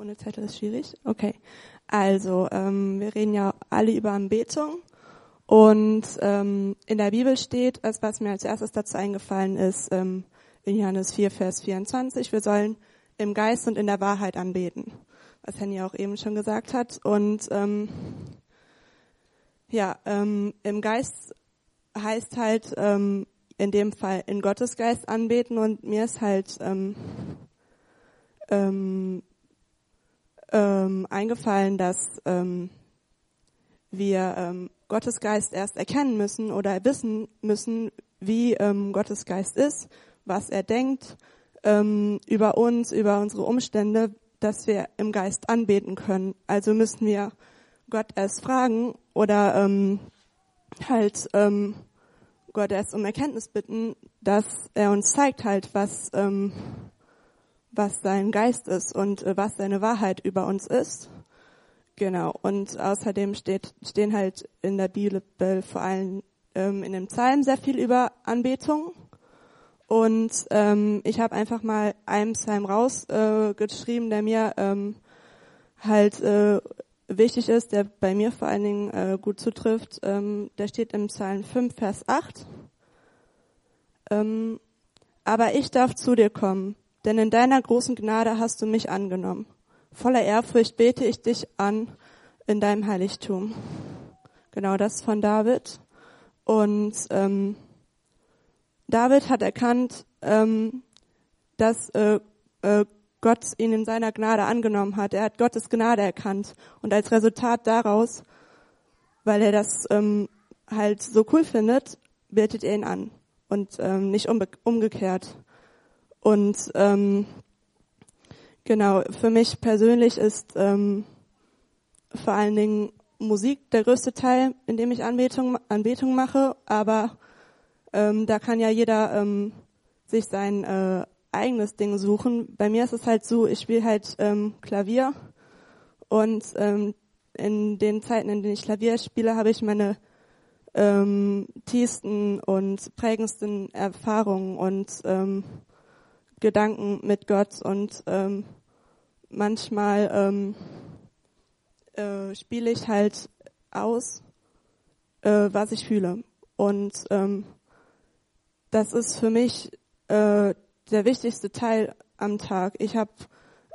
Ohne Zettel ist schwierig. Okay. Also, ähm, wir reden ja alle über Anbetung. Und ähm, in der Bibel steht, als was mir als erstes dazu eingefallen ist, ähm, in Johannes 4, Vers 24, wir sollen im Geist und in der Wahrheit anbeten. Was Henny auch eben schon gesagt hat. Und ähm, ja, ähm, im Geist heißt halt ähm, in dem Fall in Gottes Geist anbeten und mir ist halt ähm, ähm, ähm, eingefallen, dass ähm, wir ähm, Gottes Geist erst erkennen müssen oder wissen müssen, wie ähm, Gottes Geist ist, was er denkt ähm, über uns, über unsere Umstände, dass wir im Geist anbeten können. Also müssen wir Gott erst fragen oder ähm, halt ähm, Gott erst um Erkenntnis bitten, dass er uns zeigt halt, was ähm, was sein Geist ist und äh, was seine Wahrheit über uns ist. Genau. Und außerdem steht, stehen halt in der Bibel vor allem ähm, in dem Psalm sehr viel über Anbetung. Und ähm, ich habe einfach mal einen Psalm rausgeschrieben, äh, der mir ähm, halt äh, wichtig ist, der bei mir vor allen Dingen äh, gut zutrifft. Ähm, der steht im Psalm 5, Vers 8. Ähm, aber ich darf zu dir kommen, denn in deiner großen Gnade hast du mich angenommen. Voller Ehrfurcht bete ich dich an in deinem Heiligtum. Genau das von David. Und ähm, David hat erkannt, ähm, dass äh, äh, Gott ihn in seiner Gnade angenommen hat. Er hat Gottes Gnade erkannt. Und als Resultat daraus, weil er das ähm, halt so cool findet, betet er ihn an und ähm, nicht umgekehrt. Und ähm, genau, für mich persönlich ist ähm, vor allen Dingen Musik der größte Teil, in dem ich Anbetung, Anbetung mache, aber ähm, da kann ja jeder ähm, sich sein äh, eigenes Ding suchen. Bei mir ist es halt so, ich spiele halt ähm, Klavier. Und ähm, in den Zeiten, in denen ich Klavier spiele, habe ich meine ähm, tiefsten und prägendsten Erfahrungen. Und ähm, Gedanken mit Gott und ähm, manchmal ähm, äh, spiele ich halt aus, äh, was ich fühle. Und ähm, das ist für mich äh, der wichtigste Teil am Tag. Ich habe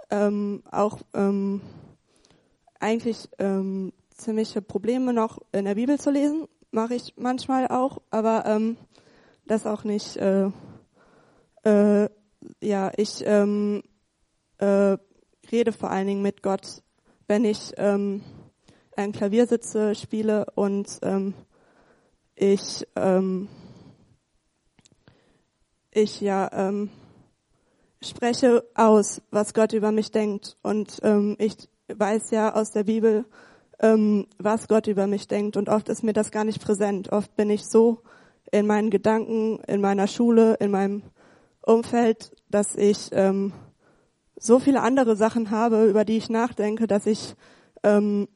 ähm, auch ähm, eigentlich ähm, ziemliche Probleme noch in der Bibel zu lesen, mache ich manchmal auch, aber ähm, das auch nicht äh, äh, ja, ich ähm, äh, rede vor allen Dingen mit Gott, wenn ich ähm, ein Klavier sitze, spiele und ähm, ich ähm, ich ja ähm, spreche aus, was Gott über mich denkt und ähm, ich weiß ja aus der Bibel, ähm, was Gott über mich denkt und oft ist mir das gar nicht präsent. Oft bin ich so in meinen Gedanken, in meiner Schule, in meinem Umfeld, dass ich ähm, so viele andere Sachen habe, über die ich nachdenke, dass ich ähm,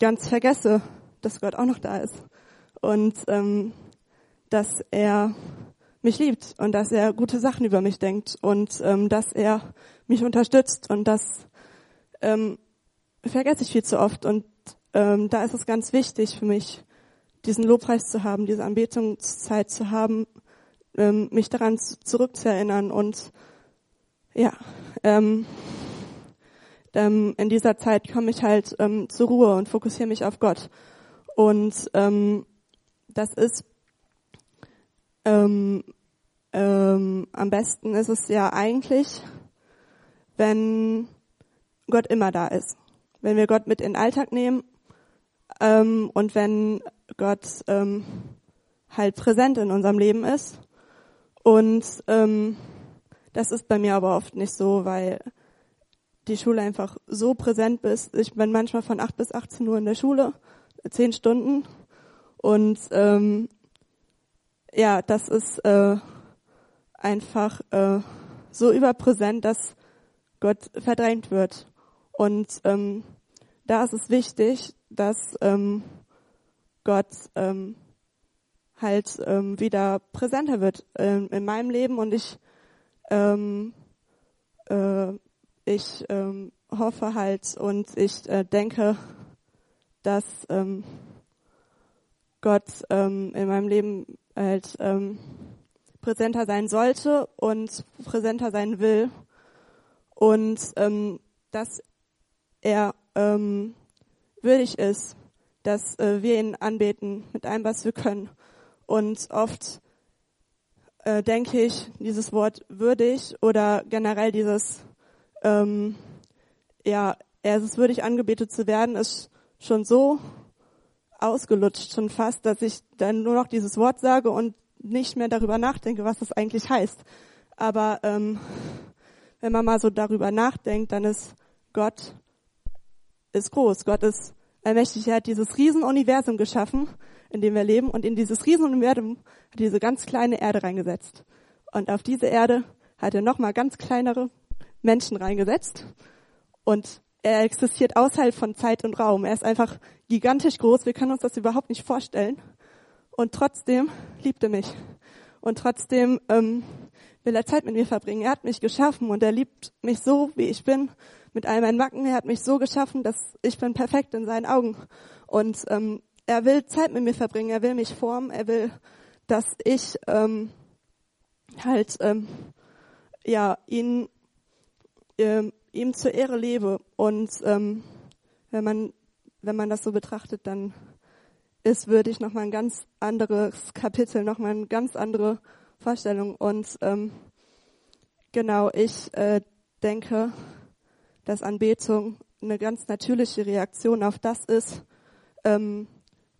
ganz vergesse, dass Gott auch noch da ist. Und ähm, dass er mich liebt und dass er gute Sachen über mich denkt und ähm, dass er mich unterstützt und das ähm, vergesse ich viel zu oft. Und ähm, da ist es ganz wichtig für mich, diesen Lobpreis zu haben, diese Anbetungszeit zu haben, ähm, mich daran zurückzuerinnern und ja, ähm, ähm, in dieser Zeit komme ich halt ähm, zur Ruhe und fokussiere mich auf Gott. Und ähm, das ist ähm, ähm, am besten ist es ja eigentlich, wenn Gott immer da ist. Wenn wir Gott mit in den Alltag nehmen ähm, und wenn Gott ähm, halt präsent in unserem Leben ist und ähm, das ist bei mir aber oft nicht so, weil die Schule einfach so präsent ist. Ich bin manchmal von 8 bis 18 Uhr in der Schule, zehn Stunden. Und ähm, ja, das ist äh, einfach äh, so überpräsent, dass Gott verdrängt wird. Und ähm, da ist es wichtig, dass ähm, Gott ähm, halt ähm, wieder präsenter wird ähm, in meinem Leben und ich ähm, äh, ich ähm, hoffe halt und ich äh, denke, dass ähm, Gott ähm, in meinem Leben halt ähm, präsenter sein sollte und präsenter sein will und ähm, dass er ähm, würdig ist, dass äh, wir ihn anbeten mit allem, was wir können. Und oft äh, denke ich, dieses Wort würdig oder generell dieses, ähm, ja, er ist es würdig angebetet zu werden, ist schon so ausgelutscht, schon fast, dass ich dann nur noch dieses Wort sage und nicht mehr darüber nachdenke, was das eigentlich heißt. Aber ähm, wenn man mal so darüber nachdenkt, dann ist Gott ist groß. Gott ist allmächtig. Er hat dieses Riesenuniversum geschaffen, in dem wir leben. Und in dieses Riesenuniversum hat er diese ganz kleine Erde reingesetzt. Und auf diese Erde hat er nochmal ganz kleinere Menschen reingesetzt. Und er existiert außerhalb von Zeit und Raum. Er ist einfach gigantisch groß. Wir können uns das überhaupt nicht vorstellen. Und trotzdem liebt er mich. Und trotzdem ähm, will er Zeit mit mir verbringen. Er hat mich geschaffen und er liebt mich so, wie ich bin, mit all meinen Macken. Er hat mich so geschaffen, dass ich bin perfekt in seinen Augen. Und ähm, er will Zeit mit mir verbringen. Er will mich formen. Er will, dass ich ähm, halt ähm, ja ihn ähm, ihm zur Ehre lebe. Und ähm, wenn man wenn man das so betrachtet, dann ist würdig nochmal ein ganz anderes Kapitel, nochmal eine ganz andere Vorstellung. Und ähm, genau, ich äh, denke, dass Anbetung eine ganz natürliche Reaktion auf das ist, ähm,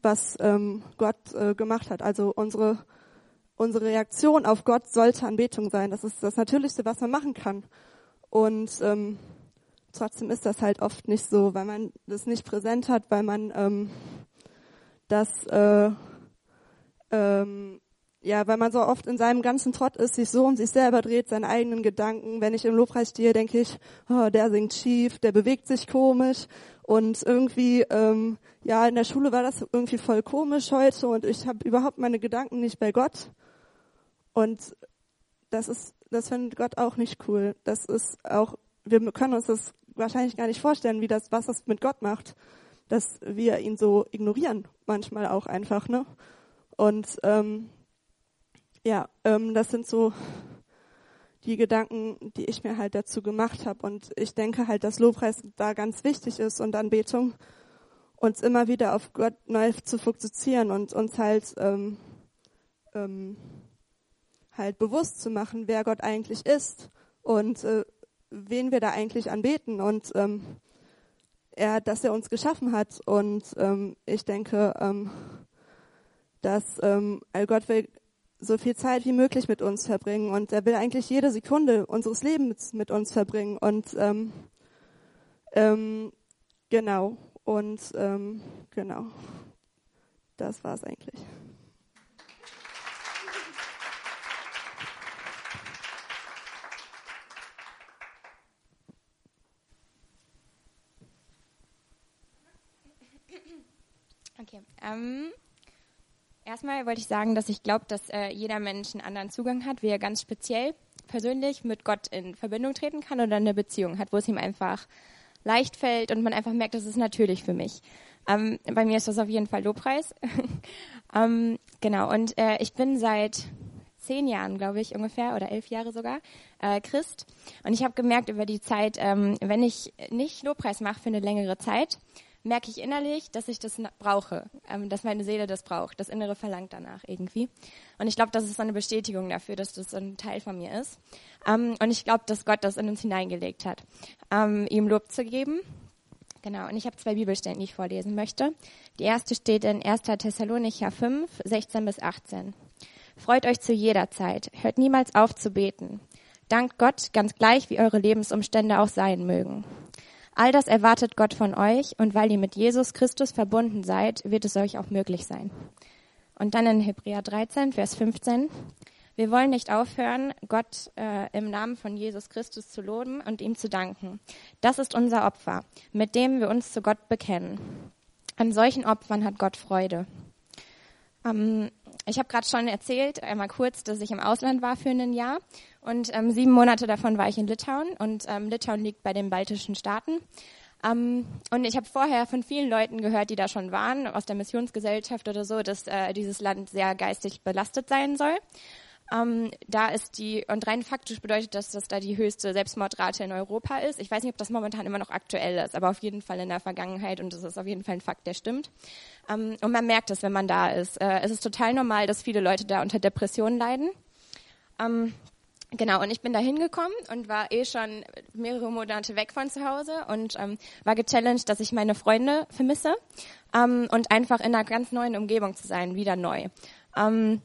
was ähm, Gott äh, gemacht hat. Also unsere unsere Reaktion auf Gott sollte Anbetung sein. Das ist das Natürlichste, was man machen kann. Und ähm, trotzdem ist das halt oft nicht so, weil man das nicht präsent hat, weil man ähm, das äh, ähm, ja, weil man so oft in seinem ganzen Trott ist, sich so um sich selber dreht, seine eigenen Gedanken. Wenn ich im Lobpreis stehe, denke ich, oh, der singt schief, der bewegt sich komisch und irgendwie, ähm, ja, in der Schule war das irgendwie voll komisch heute und ich habe überhaupt meine Gedanken nicht bei Gott. Und das ist, das findet Gott auch nicht cool. Das ist auch, wir können uns das wahrscheinlich gar nicht vorstellen, wie das, was das mit Gott macht, dass wir ihn so ignorieren, manchmal auch einfach, ne? Und ähm, ja, ähm, das sind so die Gedanken, die ich mir halt dazu gemacht habe. Und ich denke halt, dass Lobpreis da ganz wichtig ist und Anbetung, uns immer wieder auf Gott neu zu fokussieren und uns halt ähm, ähm, halt bewusst zu machen, wer Gott eigentlich ist und äh, wen wir da eigentlich anbeten und ähm, er, dass er uns geschaffen hat. Und ähm, ich denke, ähm, dass ähm, Gott will so viel Zeit wie möglich mit uns verbringen und er will eigentlich jede Sekunde unseres Lebens mit uns verbringen und ähm, ähm, genau und ähm, genau das war's eigentlich. Okay. Ähm, erstmal wollte ich sagen, dass ich glaube, dass äh, jeder Mensch einen anderen Zugang hat, wie er ganz speziell persönlich mit Gott in Verbindung treten kann oder eine Beziehung hat, wo es ihm einfach leicht fällt und man einfach merkt, das ist natürlich für mich. Ähm, bei mir ist das auf jeden Fall Lobpreis. ähm, genau, und äh, ich bin seit zehn Jahren, glaube ich, ungefähr, oder elf Jahre sogar, äh, Christ. Und ich habe gemerkt über die Zeit, ähm, wenn ich nicht Lobpreis mache für eine längere Zeit, merke ich innerlich, dass ich das brauche, ähm, dass meine Seele das braucht. Das Innere verlangt danach irgendwie. Und ich glaube, das ist so eine Bestätigung dafür, dass das so ein Teil von mir ist. Ähm, und ich glaube, dass Gott das in uns hineingelegt hat, ähm, ihm Lob zu geben. Genau, und ich habe zwei Bibelstellen, die ich vorlesen möchte. Die erste steht in 1. Thessalonicher 5, 16 bis 18. Freut euch zu jeder Zeit, hört niemals auf zu beten. Dankt Gott, ganz gleich wie eure Lebensumstände auch sein mögen. All das erwartet Gott von euch und weil ihr mit Jesus Christus verbunden seid, wird es euch auch möglich sein. Und dann in Hebräer 13, Vers 15. Wir wollen nicht aufhören, Gott äh, im Namen von Jesus Christus zu loben und ihm zu danken. Das ist unser Opfer, mit dem wir uns zu Gott bekennen. An solchen Opfern hat Gott Freude. Ähm, ich habe gerade schon erzählt, einmal kurz, dass ich im Ausland war für ein Jahr und ähm, sieben Monate davon war ich in Litauen und ähm, Litauen liegt bei den baltischen Staaten. Ähm, und ich habe vorher von vielen Leuten gehört, die da schon waren, aus der Missionsgesellschaft oder so, dass äh, dieses Land sehr geistig belastet sein soll. Ähm, da ist die, und rein faktisch bedeutet das, dass da die höchste Selbstmordrate in Europa ist. Ich weiß nicht, ob das momentan immer noch aktuell ist, aber auf jeden Fall in der Vergangenheit und das ist auf jeden Fall ein Fakt, der stimmt. Ähm, und man merkt es, wenn man da ist. Äh, es ist total normal, dass viele Leute da unter Depressionen leiden. Ähm, Genau, und ich bin da hingekommen und war eh schon mehrere Monate weg von zu Hause und ähm, war gechallenged, dass ich meine Freunde vermisse ähm, und einfach in einer ganz neuen Umgebung zu sein, wieder neu. Ähm,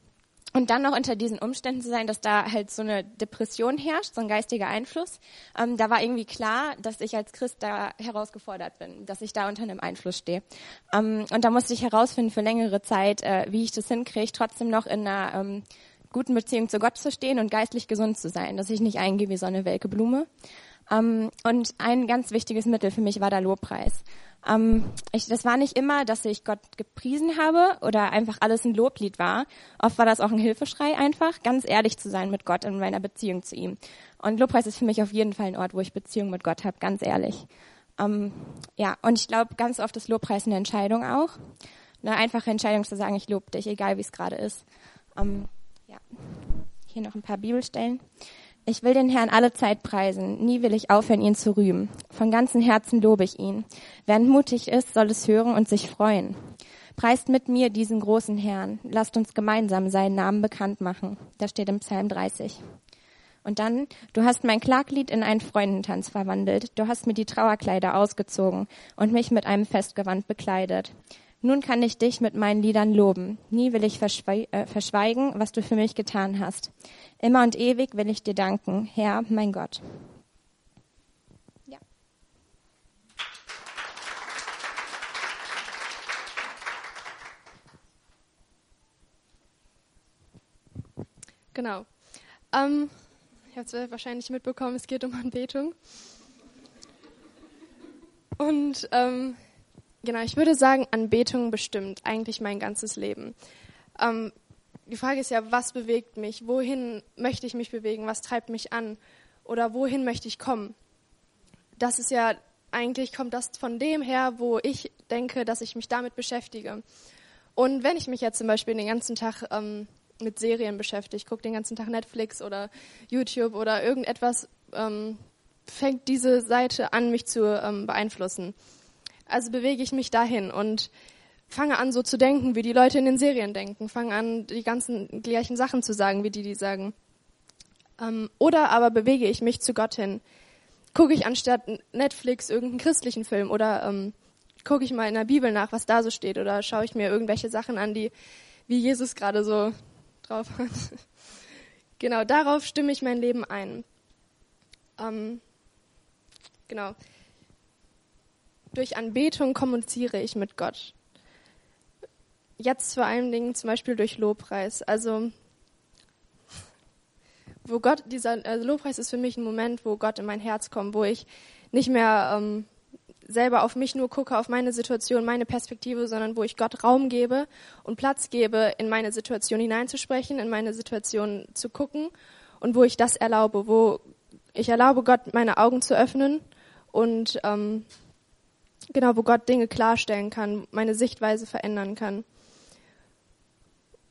und dann noch unter diesen Umständen zu sein, dass da halt so eine Depression herrscht, so ein geistiger Einfluss, ähm, da war irgendwie klar, dass ich als Christ da herausgefordert bin, dass ich da unter einem Einfluss stehe. Ähm, und da musste ich herausfinden für längere Zeit, äh, wie ich das hinkriege, trotzdem noch in einer ähm, guten Beziehung zu Gott zu stehen und geistlich gesund zu sein, dass ich nicht eingehe wie so eine welke Blume. Ähm, und ein ganz wichtiges Mittel für mich war der Lobpreis. Ähm, ich, das war nicht immer, dass ich Gott gepriesen habe oder einfach alles ein Loblied war. Oft war das auch ein Hilfeschrei einfach, ganz ehrlich zu sein mit Gott in meiner Beziehung zu ihm. Und Lobpreis ist für mich auf jeden Fall ein Ort, wo ich Beziehung mit Gott habe, ganz ehrlich. Ähm, ja, und ich glaube, ganz oft ist Lobpreis eine Entscheidung auch. Eine einfache Entscheidung zu sagen, ich lobe dich, egal wie es gerade ist. Ja, hier noch ein paar Bibelstellen. Ich will den Herrn alle Zeit preisen, nie will ich aufhören, ihn zu rühmen. Von ganzem Herzen lobe ich ihn. Wer mutig ist, soll es hören und sich freuen. Preist mit mir diesen großen Herrn. Lasst uns gemeinsam seinen Namen bekannt machen. Das steht im Psalm 30. Und dann, du hast mein Klaglied in einen Freundentanz verwandelt. Du hast mir die Trauerkleider ausgezogen und mich mit einem Festgewand bekleidet. Nun kann ich dich mit meinen Liedern loben. Nie will ich äh, verschweigen, was du für mich getan hast. Immer und ewig will ich dir danken, Herr, mein Gott. Ja. Genau. Ähm, ich habe es wahrscheinlich mitbekommen, es geht um Anbetung. Und ähm, Genau, ich würde sagen, Anbetung bestimmt eigentlich mein ganzes Leben. Ähm, die Frage ist ja, was bewegt mich? Wohin möchte ich mich bewegen? Was treibt mich an? Oder wohin möchte ich kommen? Das ist ja, eigentlich kommt das von dem her, wo ich denke, dass ich mich damit beschäftige. Und wenn ich mich jetzt zum Beispiel den ganzen Tag ähm, mit Serien beschäftige, gucke den ganzen Tag Netflix oder YouTube oder irgendetwas, ähm, fängt diese Seite an, mich zu ähm, beeinflussen. Also bewege ich mich dahin und fange an, so zu denken, wie die Leute in den Serien denken. Fange an, die ganzen gleichen Sachen zu sagen, wie die die sagen. Ähm, oder aber bewege ich mich zu Gott hin. Gucke ich anstatt Netflix irgendeinen christlichen Film oder ähm, gucke ich mal in der Bibel nach, was da so steht oder schaue ich mir irgendwelche Sachen an, die wie Jesus gerade so drauf hat. genau, darauf stimme ich mein Leben ein. Ähm, genau durch Anbetung kommuniziere ich mit Gott. Jetzt vor allen Dingen zum Beispiel durch Lobpreis. Also, wo Gott, dieser also Lobpreis ist für mich ein Moment, wo Gott in mein Herz kommt, wo ich nicht mehr ähm, selber auf mich nur gucke, auf meine Situation, meine Perspektive, sondern wo ich Gott Raum gebe und Platz gebe, in meine Situation hineinzusprechen, in meine Situation zu gucken und wo ich das erlaube, wo ich erlaube, Gott meine Augen zu öffnen und ähm, Genau, wo Gott Dinge klarstellen kann, meine Sichtweise verändern kann.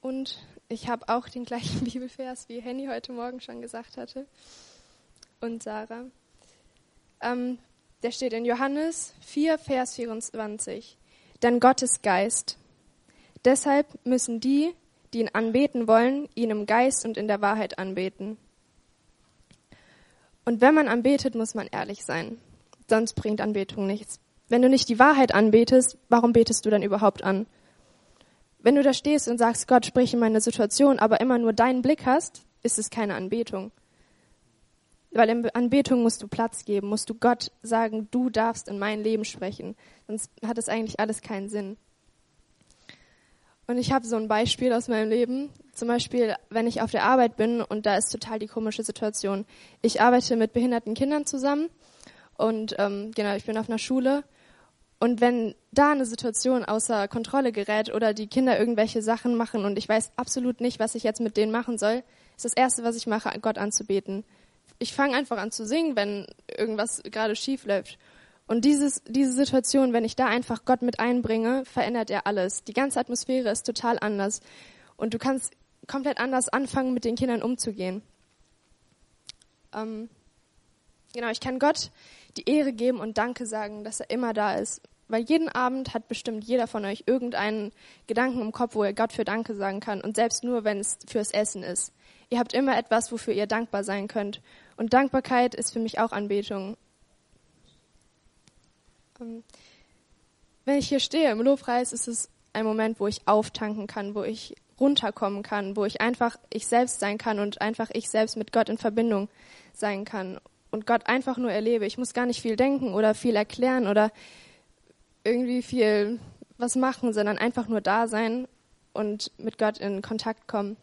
Und ich habe auch den gleichen Bibelvers, wie Henny heute Morgen schon gesagt hatte. Und Sarah. Ähm, der steht in Johannes 4, Vers 24. Denn Gott ist Geist. Deshalb müssen die, die ihn anbeten wollen, ihn im Geist und in der Wahrheit anbeten. Und wenn man anbetet, muss man ehrlich sein. Sonst bringt Anbetung nichts. Wenn du nicht die Wahrheit anbetest, warum betest du dann überhaupt an? Wenn du da stehst und sagst, Gott, sprich in meine Situation, aber immer nur deinen Blick hast, ist es keine Anbetung. Weil in Anbetung musst du Platz geben, musst du Gott sagen, du darfst in mein Leben sprechen. Sonst hat es eigentlich alles keinen Sinn. Und ich habe so ein Beispiel aus meinem Leben. Zum Beispiel, wenn ich auf der Arbeit bin und da ist total die komische Situation. Ich arbeite mit behinderten Kindern zusammen und ähm, genau, ich bin auf einer Schule Und wenn da eine Situation außer Kontrolle gerät oder die Kinder irgendwelche Sachen machen und ich weiß absolut nicht, was ich jetzt mit denen machen soll, ist das Erste, was ich mache, Gott anzubeten. Ich fange einfach an zu singen, wenn irgendwas gerade schief läuft. Und dieses, diese Situation, wenn ich da einfach Gott mit einbringe, verändert er alles. Die ganze Atmosphäre ist total anders. Und du kannst komplett anders anfangen, mit den Kindern umzugehen. Ähm, genau, ich kann Gott die Ehre geben und Danke sagen, dass er immer da ist. Weil jeden Abend hat bestimmt jeder von euch irgendeinen Gedanken im Kopf, wo er Gott für Danke sagen kann. Und selbst nur, wenn es fürs Essen ist. Ihr habt immer etwas, wofür ihr dankbar sein könnt. Und Dankbarkeit ist für mich auch Anbetung. Ähm, wenn ich hier stehe im Lobpreis, ist es ein Moment, wo ich auftanken kann, wo ich runterkommen kann, wo ich einfach ich selbst sein kann und einfach ich selbst mit Gott in Verbindung sein kann und Gott einfach nur erlebe. Ich muss gar nicht viel denken oder viel erklären oder irgendwie viel was machen, sondern einfach nur da sein und mit Gott in Kontakt kommen.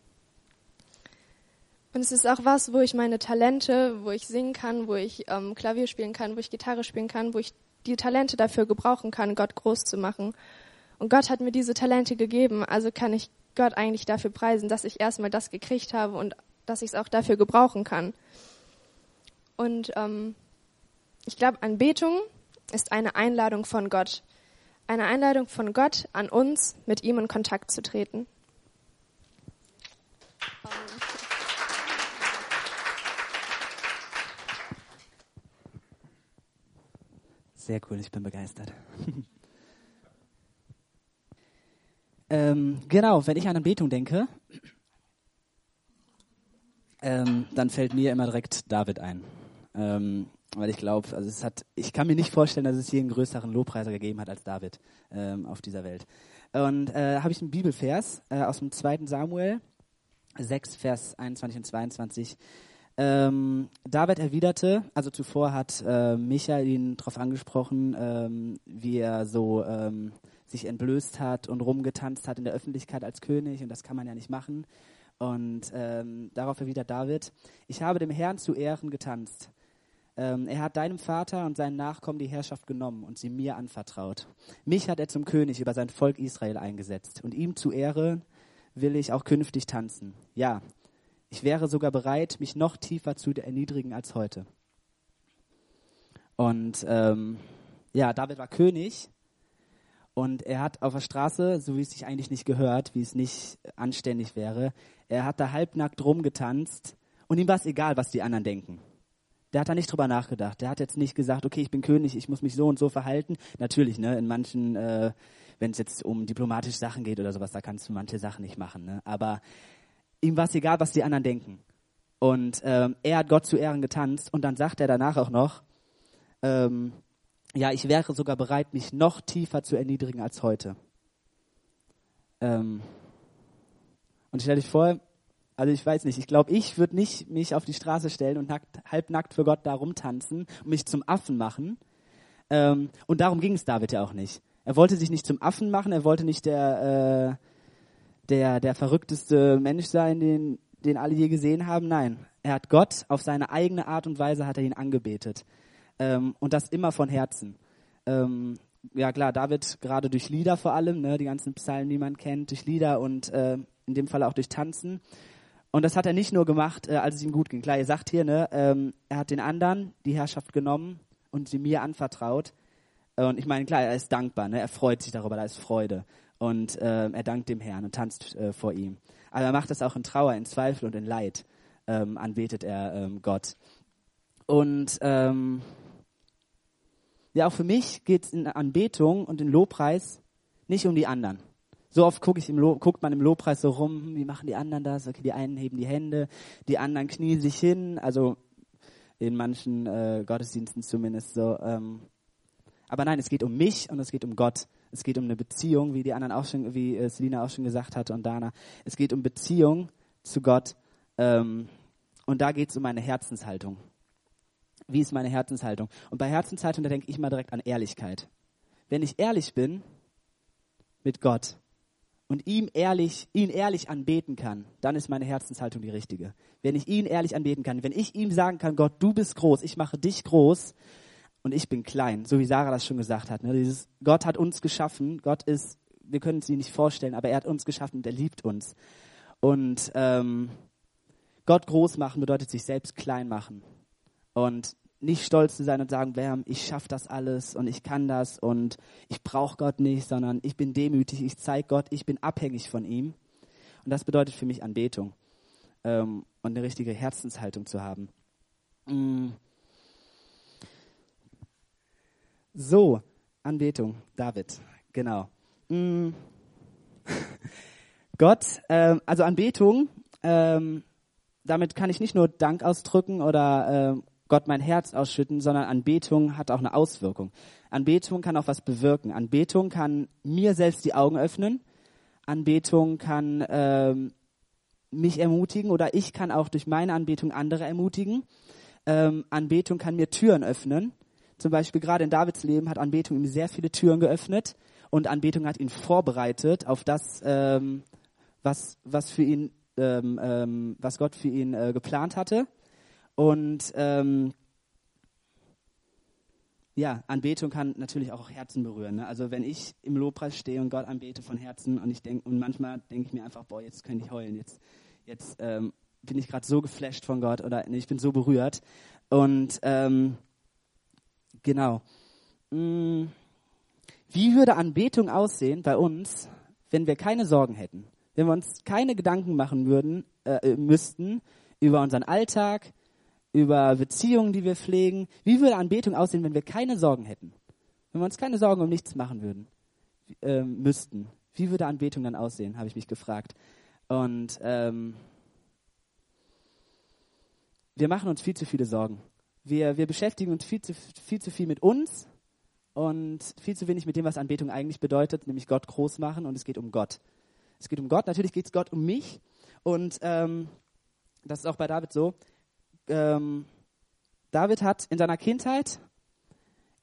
Und es ist auch was, wo ich meine Talente, wo ich singen kann, wo ich ähm, Klavier spielen kann, wo ich Gitarre spielen kann, wo ich die Talente dafür gebrauchen kann, Gott groß zu machen. Und Gott hat mir diese Talente gegeben, also kann ich Gott eigentlich dafür preisen, dass ich erstmal das gekriegt habe und dass ich es auch dafür gebrauchen kann. Und ähm, ich glaube, Anbetung ist eine Einladung von Gott. Eine Einladung von Gott an uns, mit ihm in Kontakt zu treten. Sehr cool, ich bin begeistert. ähm, genau, wenn ich an Anbetung denke, ähm, dann fällt mir immer direkt David ein. Ähm, weil ich glaube, also es hat, ich kann mir nicht vorstellen, dass es hier einen größeren Lobpreiser gegeben hat als David ähm, auf dieser Welt. Und äh, habe ich einen Bibelvers äh, aus dem 2. Samuel 6, Vers 21 und 22. Ähm, David erwiderte, also zuvor hat äh, Michael ihn darauf angesprochen, ähm, wie er so ähm, sich entblößt hat und rumgetanzt hat in der Öffentlichkeit als König und das kann man ja nicht machen. Und ähm, darauf erwidert David, ich habe dem Herrn zu Ehren getanzt. Ähm, er hat deinem Vater und seinen Nachkommen die Herrschaft genommen und sie mir anvertraut. Mich hat er zum König über sein Volk Israel eingesetzt und ihm zu Ehren will ich auch künftig tanzen. Ja, ich wäre sogar bereit, mich noch tiefer zu erniedrigen als heute. Und ähm, ja, David war König und er hat auf der Straße, so wie es sich eigentlich nicht gehört, wie es nicht anständig wäre, er hat da halbnackt rumgetanzt und ihm war es egal, was die anderen denken. Der hat da nicht drüber nachgedacht. Der hat jetzt nicht gesagt, okay, ich bin König, ich muss mich so und so verhalten. Natürlich, ne, in manchen, äh, wenn es jetzt um diplomatische Sachen geht oder sowas, da kannst du manche Sachen nicht machen. Ne? Aber ihm war es egal, was die anderen denken. Und ähm, er hat Gott zu Ehren getanzt und dann sagt er danach auch noch, ähm, ja, ich wäre sogar bereit, mich noch tiefer zu erniedrigen als heute. Ähm, und stell dich vor, also ich weiß nicht, ich glaube, ich würde nicht mich auf die Straße stellen und nackt, halbnackt für Gott da rumtanzen und mich zum Affen machen. Ähm, und darum ging es David ja auch nicht. Er wollte sich nicht zum Affen machen, er wollte nicht der, äh, der, der verrückteste Mensch sein, den, den alle je gesehen haben. Nein, er hat Gott auf seine eigene Art und Weise hat er ihn angebetet. Ähm, und das immer von Herzen. Ähm, ja klar, David gerade durch Lieder vor allem, ne, die ganzen Psalmen, die man kennt, durch Lieder und äh, in dem Fall auch durch Tanzen. Und das hat er nicht nur gemacht, äh, als es ihm gut ging. Klar, ihr sagt hier, ne, ähm, er hat den anderen die Herrschaft genommen und sie mir anvertraut. Und ich meine, klar, er ist dankbar, ne, er freut sich darüber, da ist Freude und äh, er dankt dem Herrn und tanzt äh, vor ihm. Aber er macht das auch in Trauer, in Zweifel und in Leid, ähm, anbetet er ähm, Gott. Und ähm, ja, auch für mich geht es in Anbetung und in Lobpreis nicht um die anderen. So oft guck ich im guckt man im Lobpreis so rum, wie machen die anderen das? Okay, die einen heben die Hände, die anderen knien sich hin, also in manchen äh, Gottesdiensten zumindest so. Ähm. Aber nein, es geht um mich und es geht um Gott. Es geht um eine Beziehung, wie die anderen auch schon, wie äh, Selina auch schon gesagt hatte und Dana. Es geht um Beziehung zu Gott. Ähm, und da geht es um meine Herzenshaltung. Wie ist meine Herzenshaltung? Und bei Herzenshaltung, da denke ich mal direkt an Ehrlichkeit. Wenn ich ehrlich bin mit Gott und ihm ehrlich, ihn ehrlich anbeten kann, dann ist meine Herzenshaltung die richtige. Wenn ich ihn ehrlich anbeten kann, wenn ich ihm sagen kann, Gott, du bist groß, ich mache dich groß, und ich bin klein, so wie Sarah das schon gesagt hat. Ne? Dieses, Gott hat uns geschaffen, Gott ist, wir können es sich nicht vorstellen, aber er hat uns geschaffen und er liebt uns. Und ähm, Gott groß machen bedeutet sich selbst klein machen. Und nicht stolz zu sein und sagen, Bam, ich schaffe das alles und ich kann das und ich brauche Gott nicht, sondern ich bin demütig, ich zeige Gott, ich bin abhängig von ihm. Und das bedeutet für mich Anbetung ähm, und eine richtige Herzenshaltung zu haben. Mm. So, Anbetung, David, genau. Mm. Gott, ähm, also Anbetung, ähm, damit kann ich nicht nur Dank ausdrücken oder äh, Gott mein Herz ausschütten, sondern Anbetung hat auch eine Auswirkung. Anbetung kann auch was bewirken. Anbetung kann mir selbst die Augen öffnen. Anbetung kann ähm, mich ermutigen oder ich kann auch durch meine Anbetung andere ermutigen. Ähm, Anbetung kann mir Türen öffnen. Zum Beispiel gerade in Davids Leben hat Anbetung ihm sehr viele Türen geöffnet und Anbetung hat ihn vorbereitet auf das, ähm, was, was für ihn, ähm, ähm, was Gott für ihn äh, geplant hatte. Und ähm, ja, Anbetung kann natürlich auch Herzen berühren. Ne? Also wenn ich im Lobpreis stehe und Gott anbete von Herzen und ich denke und manchmal denke ich mir einfach, boah, jetzt könnte ich heulen, jetzt, jetzt ähm, bin ich gerade so geflasht von Gott oder nee, ich bin so berührt. Und ähm, genau. Hm, wie würde Anbetung aussehen bei uns, wenn wir keine Sorgen hätten? Wenn wir uns keine Gedanken machen würden, äh, müssten über unseren Alltag, über Beziehungen, die wir pflegen. Wie würde Anbetung aussehen, wenn wir keine Sorgen hätten? Wenn wir uns keine Sorgen um nichts machen würden, äh, müssten. Wie würde Anbetung dann aussehen, habe ich mich gefragt. Und ähm, wir machen uns viel zu viele Sorgen. Wir, wir beschäftigen uns viel zu, viel zu viel mit uns und viel zu wenig mit dem, was Anbetung eigentlich bedeutet, nämlich Gott groß machen und es geht um Gott. Es geht um Gott, natürlich geht es Gott um mich und ähm, das ist auch bei David so ähm, David hat in seiner Kindheit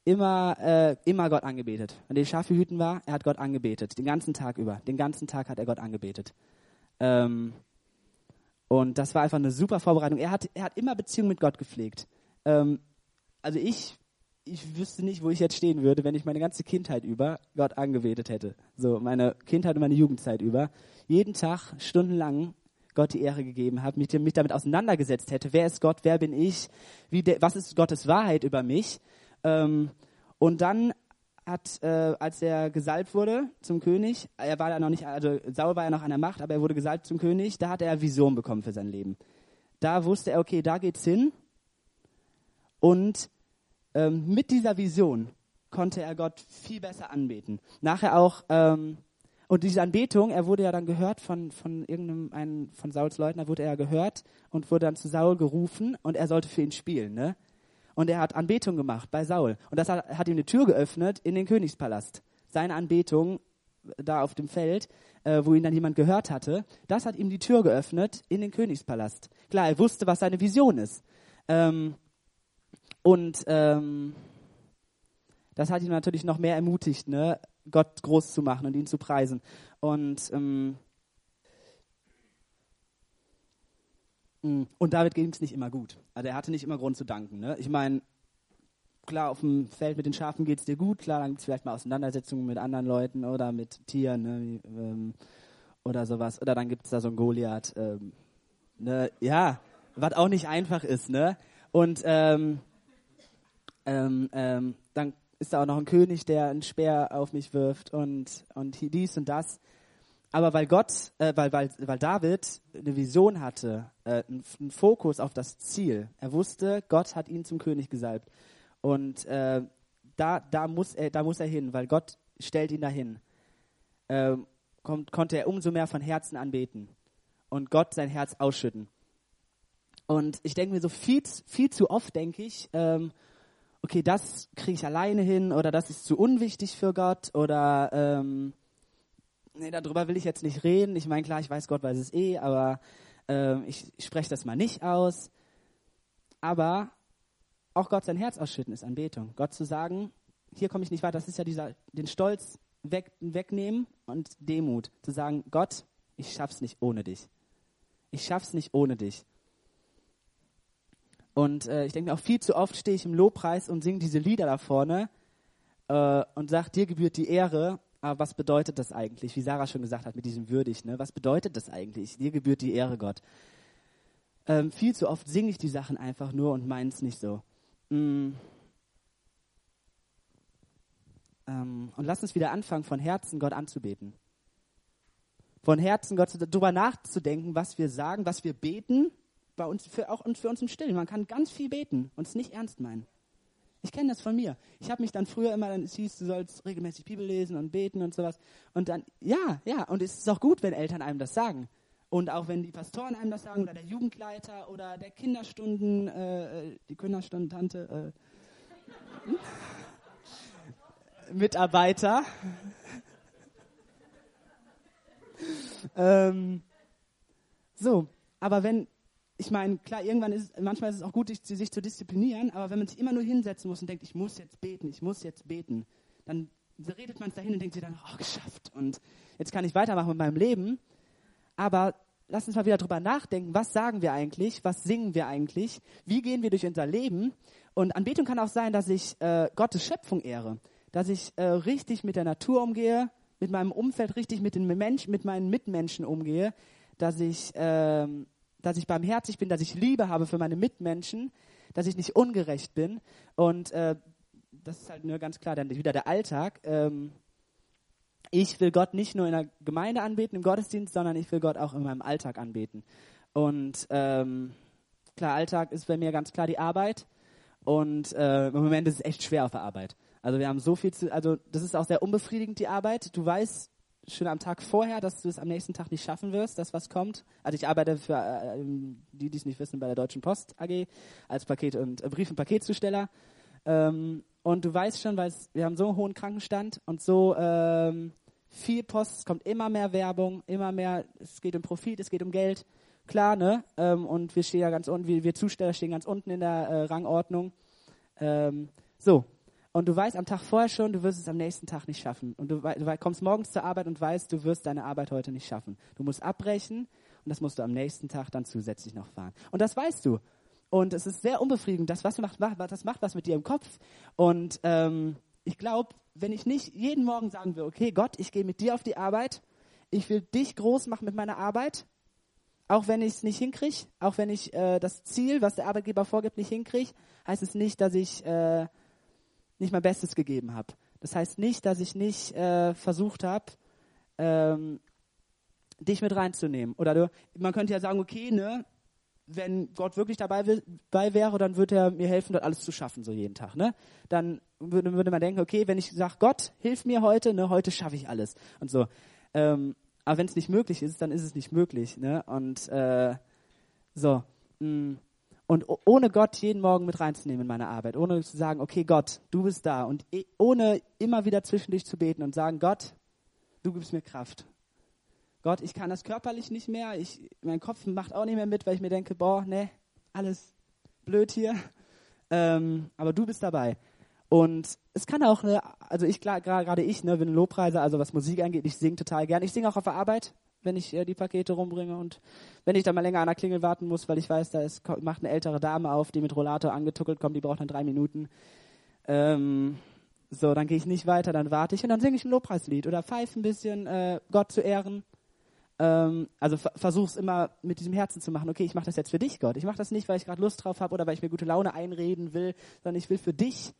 immer, äh, immer Gott angebetet. Wenn er Schafe hüten war, er hat Gott angebetet. Den ganzen Tag über. Den ganzen Tag hat er Gott angebetet. Ähm, und das war einfach eine super Vorbereitung. Er hat, er hat immer Beziehung mit Gott gepflegt. Ähm, also ich, ich wüsste nicht, wo ich jetzt stehen würde, wenn ich meine ganze Kindheit über Gott angebetet hätte. So, meine Kindheit und meine Jugendzeit über. Jeden Tag, stundenlang Gott die Ehre gegeben habe, mich, mich damit auseinandergesetzt hätte, wer ist Gott, wer bin ich, wie de, was ist Gottes Wahrheit über mich. Ähm, und dann hat, äh, als er gesalbt wurde zum König, er war ja noch nicht, also Saul war ja noch an der Macht, aber er wurde gesalbt zum König, da hat er Vision bekommen für sein Leben. Da wusste er, okay, da geht's hin. Und ähm, mit dieser Vision konnte er Gott viel besser anbeten. Nachher auch ähm, und diese Anbetung, er wurde ja dann gehört von, von irgendeinem, einen, von Sauls Leuten, da wurde er gehört und wurde dann zu Saul gerufen und er sollte für ihn spielen, ne? Und er hat Anbetung gemacht bei Saul. Und das hat, hat ihm eine Tür geöffnet in den Königspalast. Seine Anbetung da auf dem Feld, äh, wo ihn dann jemand gehört hatte, das hat ihm die Tür geöffnet in den Königspalast. Klar, er wusste, was seine Vision ist. Ähm, und ähm, das hat ihn natürlich noch mehr ermutigt, ne? Gott groß zu machen und ihn zu preisen. Und, ähm, mm, und David ging es nicht immer gut. Also er hatte nicht immer Grund zu danken. Ne? Ich meine, klar, auf dem Feld mit den Schafen geht es dir gut, klar, dann gibt es vielleicht mal Auseinandersetzungen mit anderen Leuten oder mit Tieren ne? ähm, oder sowas. Oder dann gibt es da so einen Goliath. Ähm, ne? Ja, was auch nicht einfach ist. Ne? Und ähm, ähm, ähm dann ist da auch noch ein König, der einen Speer auf mich wirft und, und dies und das. Aber weil Gott, äh, weil, weil, weil David eine Vision hatte, äh, einen, Fokus auf das Ziel. Er wusste, Gott hat ihn zum König gesalbt. Und äh, da, da, muss er, da muss er hin, weil Gott stellt ihn dahin. Ähm, kommt, konnte er umso mehr von Herzen anbeten und Gott sein Herz ausschütten. Und ich denke mir so viel, viel zu oft, denke ich, ähm, okay, das kriege ich alleine hin oder das ist zu unwichtig für Gott oder ähm, nee, darüber will ich jetzt nicht reden. Ich meine, klar, ich weiß, Gott weiß es eh, aber ähm, ich, spreche das mal nicht aus. Aber auch Gott sein Herz ausschütten ist Anbetung. Gott zu sagen, hier komme ich nicht weiter, das ist ja dieser, den Stolz weg, wegnehmen und Demut. Zu sagen, Gott, ich schaff's nicht ohne dich. Ich schaff's nicht ohne dich. Und äh, ich denke mir auch viel zu oft stehe ich im Lobpreis und singe diese Lieder da vorne äh, und sage, dir gebührt die Ehre. Aber was bedeutet das eigentlich? Wie Sarah schon gesagt hat mit diesem würdig, ne? Was bedeutet das eigentlich? Dir gebührt die Ehre, Gott. Ähm, viel zu oft singe ich die Sachen einfach nur und meins nicht so. Mm. Ähm, und lass uns wieder anfangen, von Herzen Gott anzubeten. Von Herzen Gott darüber nachzudenken, was wir sagen, was wir beten, bei uns, für, auch für uns im Stillen. Man kann ganz viel beten und es nicht ernst meinen. Ich kenne das von mir. Ich habe mich dann früher immer, es hieß, du sollst regelmäßig Bibel lesen und beten und sowas. Und dann, ja, ja, und es ist auch gut, wenn Eltern einem das sagen. Und auch wenn die Pastoren einem das sagen oder der Jugendleiter oder der Kinderstunden, äh die Kinderstundentante, äh, hm? Mitarbeiter. ähm, so, aber wenn, ich meine, klar, irgendwann ist manchmal ist es auch gut, sich, zu disziplinieren, aber wenn man sich immer nur hinsetzen muss und denkt, ich muss jetzt beten, ich muss jetzt beten, dann redet man es dahin und denkt sich dann, oh, geschafft und jetzt kann ich weitermachen mit meinem Leben. Aber lass uns mal wieder drüber nachdenken, was sagen wir eigentlich, was singen wir eigentlich, wie gehen wir durch unser Leben. Und Anbetung kann auch sein, dass ich äh, Gottes Schöpfung ehre, dass ich äh, richtig mit der Natur umgehe, mit meinem Umfeld richtig mit den Menschen, mit meinen Mitmenschen umgehe, dass ich ähm, dass ich barmherzig bin, dass ich Liebe habe für meine Mitmenschen, dass ich nicht ungerecht bin. Und äh, das ist halt nur ganz klar dann wieder der Alltag. Ähm, ich will Gott nicht nur in der Gemeinde anbeten, im Gottesdienst, sondern ich will Gott auch in meinem Alltag anbeten. Und ähm, klar, Alltag ist bei mir ganz klar die Arbeit. Und äh, im Moment ist es echt schwer auf der Arbeit. Also wir haben so viel zu, also das ist auch sehr unbefriedigend, die Arbeit. Du weißt, schon am Tag vorher, dass du es am nächsten Tag nicht schaffen wirst, das was kommt. Also ich arbeite für äh, die, die es nicht wissen, bei der Deutschen Post AG als Paket- und äh, Brief- und Paketzusteller. Ähm, und du weißt schon, weil wir haben so einen hohen Krankenstand und so ähm, viel Post, es kommt immer mehr Werbung, immer mehr, es geht um Profit, es geht um Geld, klar, ne? Ähm, und wir stehen ja ganz unten, wir, wir Zusteller stehen ganz unten in der äh, Rangordnung. Ähm, so, und du weißt am Tag vorher schon, du wirst es am nächsten Tag nicht schaffen. Und du, du, kommst morgens zur Arbeit und weißt, du wirst deine Arbeit heute nicht schaffen. Du musst abbrechen und das musst du am nächsten Tag dann zusätzlich noch fahren. Und das weißt du. Und es ist sehr unbefriedigend. Das, was macht, das macht was mit dir im Kopf. Und ähm, ich glaube, wenn ich nicht jeden Morgen sagen will, okay, Gott, ich gehe mit dir auf die Arbeit, ich will dich groß machen mit meiner Arbeit, auch wenn ich es nicht hinkriege, auch wenn ich äh, das Ziel, was der Arbeitgeber vorgibt, nicht hinkriege, heißt es nicht, dass ich äh, nicht mein Bestes gegeben habe. Das heißt nicht, dass ich nicht äh, versucht habe, ähm, dich mit reinzunehmen. Oder du, man könnte ja sagen, okay, ne, wenn Gott wirklich dabei, will, dabei wäre, dann würde er mir helfen, dort alles zu schaffen, so jeden Tag. Ne? Dann würde, würde man denken, okay, wenn ich sage, Gott, hilf mir heute, ne, heute schaffe ich alles. Und so. Ähm, aber wenn es nicht möglich ist, dann ist es nicht möglich. Ne? Und äh, so. Mh, mm. Und ohne Gott jeden Morgen mit reinzunehmen in meine Arbeit, ohne zu sagen, okay Gott, du bist da und ohne immer wieder zwischendurch zu beten und sagen, Gott, du gibst mir Kraft. Gott, ich kann das körperlich nicht mehr, ich, mein Kopf macht auch nicht mehr mit, weil ich mir denke, boah, ne, alles blöd hier. Ähm, aber du bist dabei. Und es kann auch, ne, also ich gerade ich, ne, bin Lobpreiser, also was Musik angeht, ich singe total gern. Ich singe auch auf der Arbeit, wenn ich äh, die Pakete rumbringe und wenn ich dann mal länger an der Klingel warten muss, weil ich weiß, da ist, macht eine ältere Dame auf, die mit Rollator angetuckelt kommt, die braucht dann drei Minuten. Ähm, so, dann gehe ich nicht weiter, dann warte ich und dann singe ich ein Lobpreislied oder pfeife ein bisschen, äh, Gott zu ehren. Ähm, also versuch's immer mit diesem Herzen zu machen. Okay, ich mache das jetzt für dich, Gott. Ich mache das nicht, weil ich gerade Lust drauf habe oder weil ich mir gute Laune einreden will, sondern ich will für dich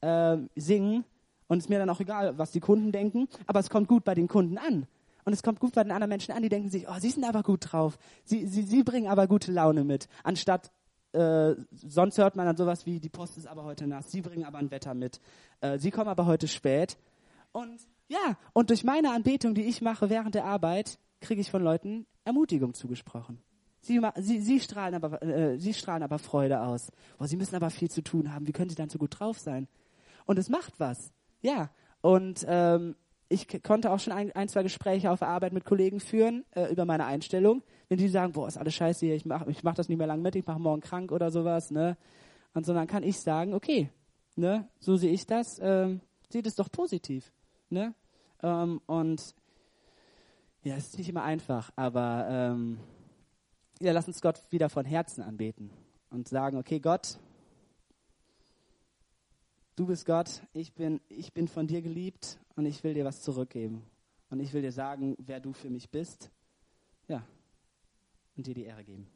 äh, singen und es ist mir dann auch egal, was die Kunden denken, aber es kommt gut bei den Kunden an. Und es kommt gut bei den anderen Menschen an, die denken sich, oh, sie sind aber gut drauf. Sie, sie, sie bringen aber gute Laune mit. Anstatt, äh, sonst hört man dann sowas wie, die Post ist aber heute nass. Sie bringen aber ein Wetter mit. Äh, sie kommen aber heute spät. Und ja, und durch meine Anbetung, die ich mache während der Arbeit, kriege ich von Leuten Ermutigung zugesprochen. Sie, sie, sie, strahlen aber, äh, sie strahlen aber Freude aus. Boah, sie müssen aber viel zu tun haben. Wie können sie dann so gut drauf sein? Und es macht was. Ja. Und ähm, ich konnte auch schon ein, ein, zwei Gespräche auf Arbeit mit Kollegen führen äh, über meine Einstellung. Wenn die sagen, boah, ist alles scheiße hier, ich mach, ich mach das nicht mehr lang mit, ich mache morgen krank oder sowas, ne? Und so dann kann ich sagen, okay, ne, so sehe ich das, ähm, sieht es doch positiv, ne? Ähm, und ja, es ist nicht immer einfach, aber ähm, ja, lass uns Gott wieder von Herzen anbeten. und sagen, okay, Gott, du bist Gott, ich bin, ich bin von dir geliebt und ich will dir was zurückgeben. Und ich will dir sagen, wer du für mich bist. Ja, und dir die Ehre geben.